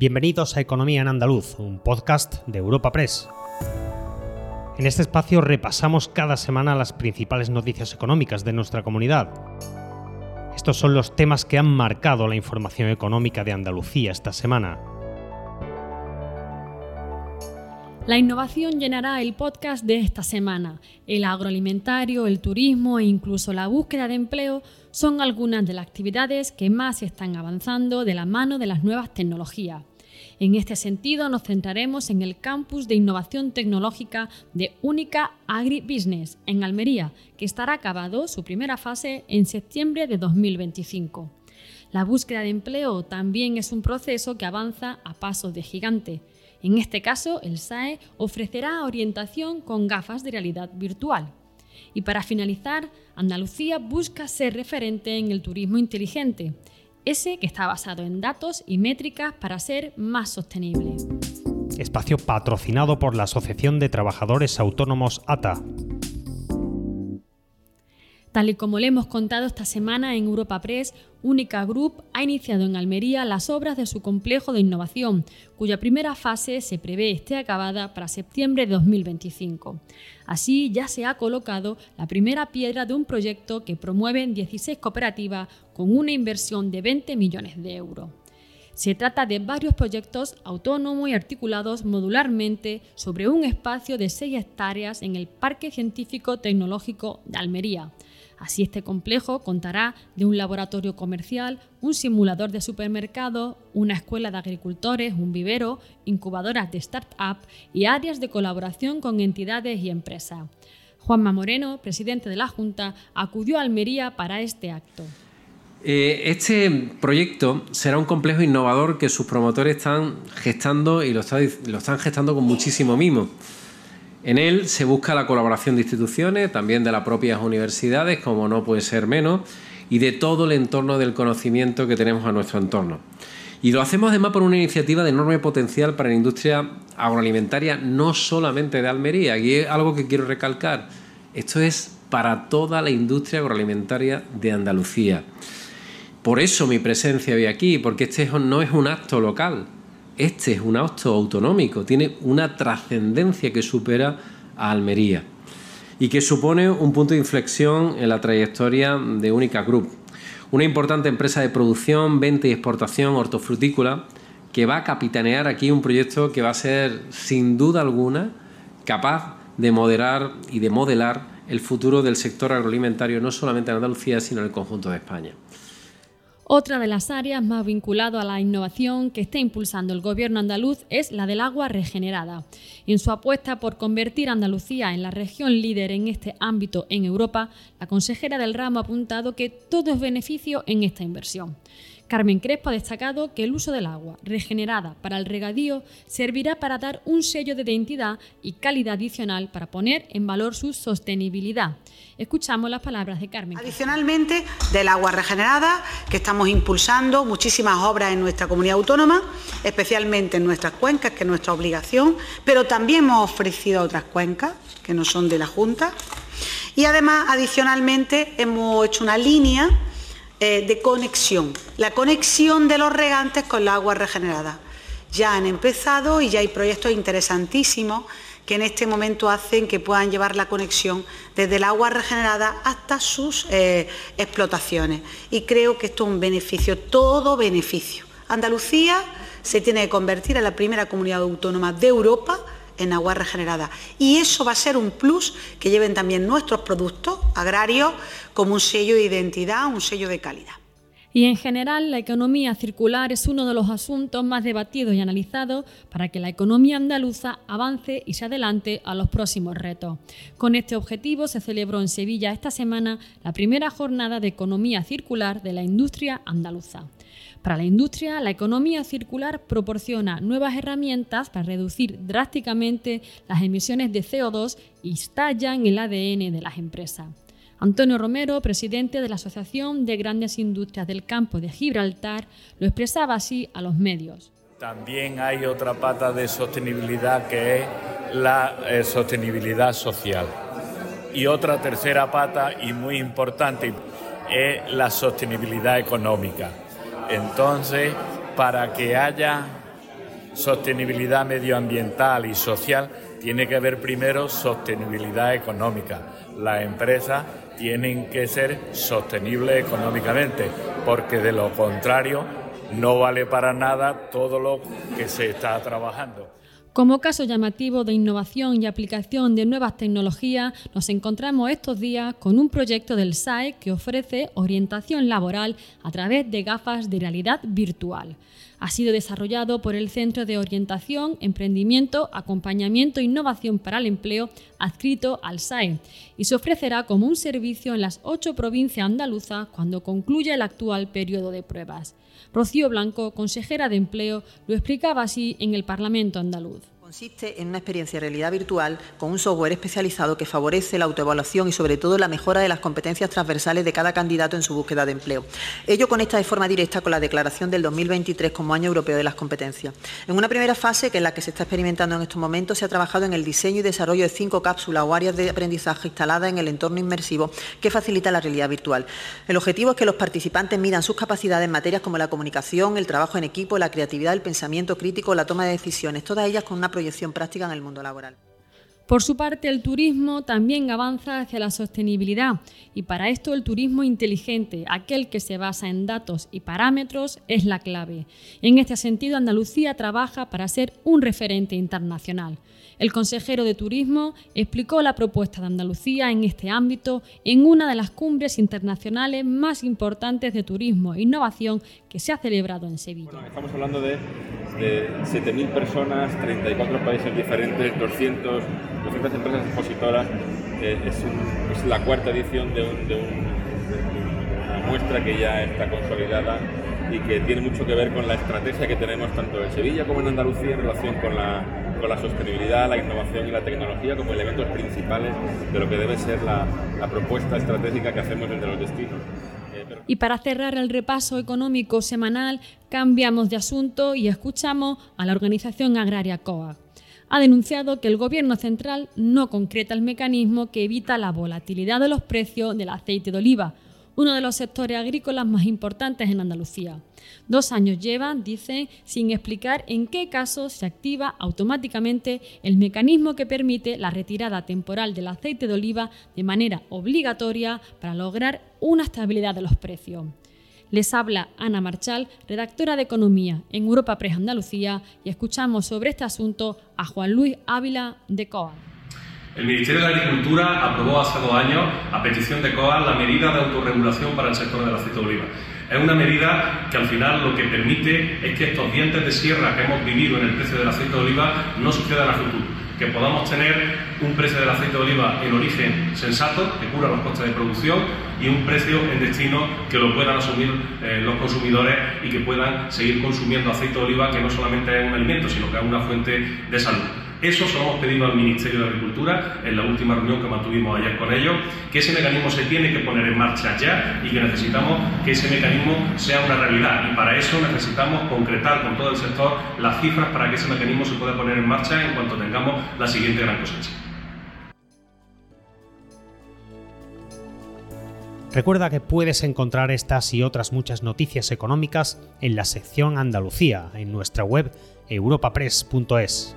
Bienvenidos a Economía en Andaluz, un podcast de Europa Press. En este espacio repasamos cada semana las principales noticias económicas de nuestra comunidad. Estos son los temas que han marcado la información económica de Andalucía esta semana. La innovación llenará el podcast de esta semana. El agroalimentario, el turismo e incluso la búsqueda de empleo son algunas de las actividades que más están avanzando de la mano de las nuevas tecnologías. En este sentido, nos centraremos en el campus de innovación tecnológica de Única Agribusiness en Almería, que estará acabado su primera fase en septiembre de 2025. La búsqueda de empleo también es un proceso que avanza a pasos de gigante. En este caso, el SAE ofrecerá orientación con gafas de realidad virtual. Y para finalizar, Andalucía busca ser referente en el turismo inteligente ese que está basado en datos y métricas para ser más sostenible. Espacio patrocinado por la Asociación de Trabajadores Autónomos ATA. Tal y como le hemos contado esta semana en Europa Press, Única Group ha iniciado en Almería las obras de su complejo de innovación, cuya primera fase se prevé esté acabada para septiembre de 2025. Así ya se ha colocado la primera piedra de un proyecto que promueven 16 cooperativas con una inversión de 20 millones de euros. Se trata de varios proyectos autónomos y articulados modularmente sobre un espacio de 6 hectáreas en el Parque Científico Tecnológico de Almería, Así este complejo contará de un laboratorio comercial, un simulador de supermercado, una escuela de agricultores, un vivero, incubadoras de start-up y áreas de colaboración con entidades y empresas. Juanma Moreno, presidente de la Junta, acudió a Almería para este acto. Eh, este proyecto será un complejo innovador que sus promotores están gestando y lo, lo están gestando con muchísimo mimo. En él se busca la colaboración de instituciones, también de las propias universidades, como no puede ser menos, y de todo el entorno del conocimiento que tenemos a nuestro entorno. Y lo hacemos además por una iniciativa de enorme potencial para la industria agroalimentaria, no solamente de Almería. Y es algo que quiero recalcar. Esto es para toda la industria agroalimentaria de Andalucía. Por eso mi presencia hoy aquí, porque este no es un acto local, este es un acto autonómico, tiene una trascendencia que supera a Almería y que supone un punto de inflexión en la trayectoria de Única Group, una importante empresa de producción, venta y exportación hortofrutícola que va a capitanear aquí un proyecto que va a ser, sin duda alguna, capaz de moderar y de modelar el futuro del sector agroalimentario no solamente en Andalucía, sino en el conjunto de España. Otra de las áreas más vinculadas a la innovación que está impulsando el gobierno andaluz es la del agua regenerada. En su apuesta por convertir Andalucía en la región líder en este ámbito en Europa, la consejera del ramo ha apuntado que todo es beneficio en esta inversión. Carmen Crespo ha destacado que el uso del agua regenerada para el regadío servirá para dar un sello de identidad y calidad adicional para poner en valor su sostenibilidad. Escuchamos las palabras de Carmen. Adicionalmente, del agua regenerada, que estamos impulsando muchísimas obras en nuestra comunidad autónoma, especialmente en nuestras cuencas, que es nuestra obligación, pero también hemos ofrecido a otras cuencas que no son de la Junta. Y además, adicionalmente, hemos hecho una línea eh, de conexión, la conexión de los regantes con la agua regenerada. Ya han empezado y ya hay proyectos interesantísimos que en este momento hacen que puedan llevar la conexión desde el agua regenerada hasta sus eh, explotaciones. Y creo que esto es un beneficio, todo beneficio. Andalucía se tiene que convertir en la primera comunidad autónoma de Europa en agua regenerada. Y eso va a ser un plus que lleven también nuestros productos agrarios como un sello de identidad, un sello de calidad. Y en general, la economía circular es uno de los asuntos más debatidos y analizados para que la economía andaluza avance y se adelante a los próximos retos. Con este objetivo se celebró en Sevilla esta semana la primera jornada de economía circular de la industria andaluza. Para la industria, la economía circular proporciona nuevas herramientas para reducir drásticamente las emisiones de CO2 y estallan el ADN de las empresas. Antonio Romero, presidente de la Asociación de Grandes Industrias del Campo de Gibraltar, lo expresaba así a los medios. También hay otra pata de sostenibilidad que es la eh, sostenibilidad social. Y otra tercera pata y muy importante es la sostenibilidad económica. Entonces, para que haya sostenibilidad medioambiental y social, tiene que haber primero sostenibilidad económica. Las empresas tienen que ser sostenibles económicamente, porque de lo contrario no vale para nada todo lo que se está trabajando. Como caso llamativo de innovación y aplicación de nuevas tecnologías, nos encontramos estos días con un proyecto del SAE que ofrece orientación laboral a través de gafas de realidad virtual. Ha sido desarrollado por el Centro de Orientación, Emprendimiento, Acompañamiento e Innovación para el Empleo, adscrito al SAE, y se ofrecerá como un servicio en las ocho provincias andaluzas cuando concluya el actual periodo de pruebas. Rocío Blanco, consejera de Empleo, lo explicaba así en el Parlamento andaluz. Consiste en una experiencia de realidad virtual con un software especializado que favorece la autoevaluación y sobre todo la mejora de las competencias transversales de cada candidato en su búsqueda de empleo. Ello conecta de forma directa con la declaración del 2023 como Año Europeo de las Competencias. En una primera fase, que es la que se está experimentando en estos momentos, se ha trabajado en el diseño y desarrollo de cinco cápsulas o áreas de aprendizaje instaladas en el entorno inmersivo que facilita la realidad virtual. El objetivo es que los participantes midan sus capacidades en materias como la comunicación, el trabajo en equipo, la creatividad, el pensamiento crítico, la toma de decisiones, todas ellas con una proyección práctica en el mundo laboral. Por su parte, el turismo también avanza hacia la sostenibilidad y para esto el turismo inteligente, aquel que se basa en datos y parámetros, es la clave. En este sentido, Andalucía trabaja para ser un referente internacional. El consejero de Turismo explicó la propuesta de Andalucía en este ámbito en una de las cumbres internacionales más importantes de turismo e innovación que se ha celebrado en Sevilla. estamos hablando de, 7.000 personas, 34 países diferentes, 200, 200 empresas expositoras. Eh, es, la cuarta edición de, de una muestra que ya está consolidada y que tiene mucho que ver con la estrategia que tenemos tanto en Sevilla como en Andalucía en relación con la, con la sostenibilidad, la innovación y la tecnología como elementos principales de lo que debe ser la, la propuesta estratégica que hacemos desde los destinos. Eh, y para cerrar el repaso económico semanal, cambiamos de asunto y escuchamos a la organización agraria COA ha denunciado que el Gobierno central no concreta el mecanismo que evita la volatilidad de los precios del aceite de oliva, uno de los sectores agrícolas más importantes en Andalucía. Dos años llevan, dice, sin explicar en qué casos se activa automáticamente el mecanismo que permite la retirada temporal del aceite de oliva de manera obligatoria para lograr una estabilidad de los precios. Les habla Ana Marchal, redactora de Economía en Europa Press Andalucía, y escuchamos sobre este asunto a Juan Luis Ávila de COA. El Ministerio de Agricultura aprobó hace dos años, a petición de COA, la medida de autorregulación para el sector del aceite de oliva. Es una medida que al final lo que permite es que estos dientes de sierra que hemos vivido en el precio del aceite de oliva no sucedan a futuro. Que podamos tener un precio del aceite de oliva en origen sensato, que cubra los costes de producción, y un precio en destino que lo puedan asumir eh, los consumidores y que puedan seguir consumiendo aceite de oliva, que no solamente es un alimento, sino que es una fuente de salud. Eso se lo hemos pedido al Ministerio de Agricultura en la última reunión que mantuvimos ayer con ellos, que ese mecanismo se tiene que poner en marcha ya y que necesitamos que ese mecanismo sea una realidad. Y para eso necesitamos concretar con todo el sector las cifras para que ese mecanismo se pueda poner en marcha en cuanto tengamos la siguiente gran cosecha. Recuerda que puedes encontrar estas y otras muchas noticias económicas en la sección Andalucía en nuestra web europapress.es.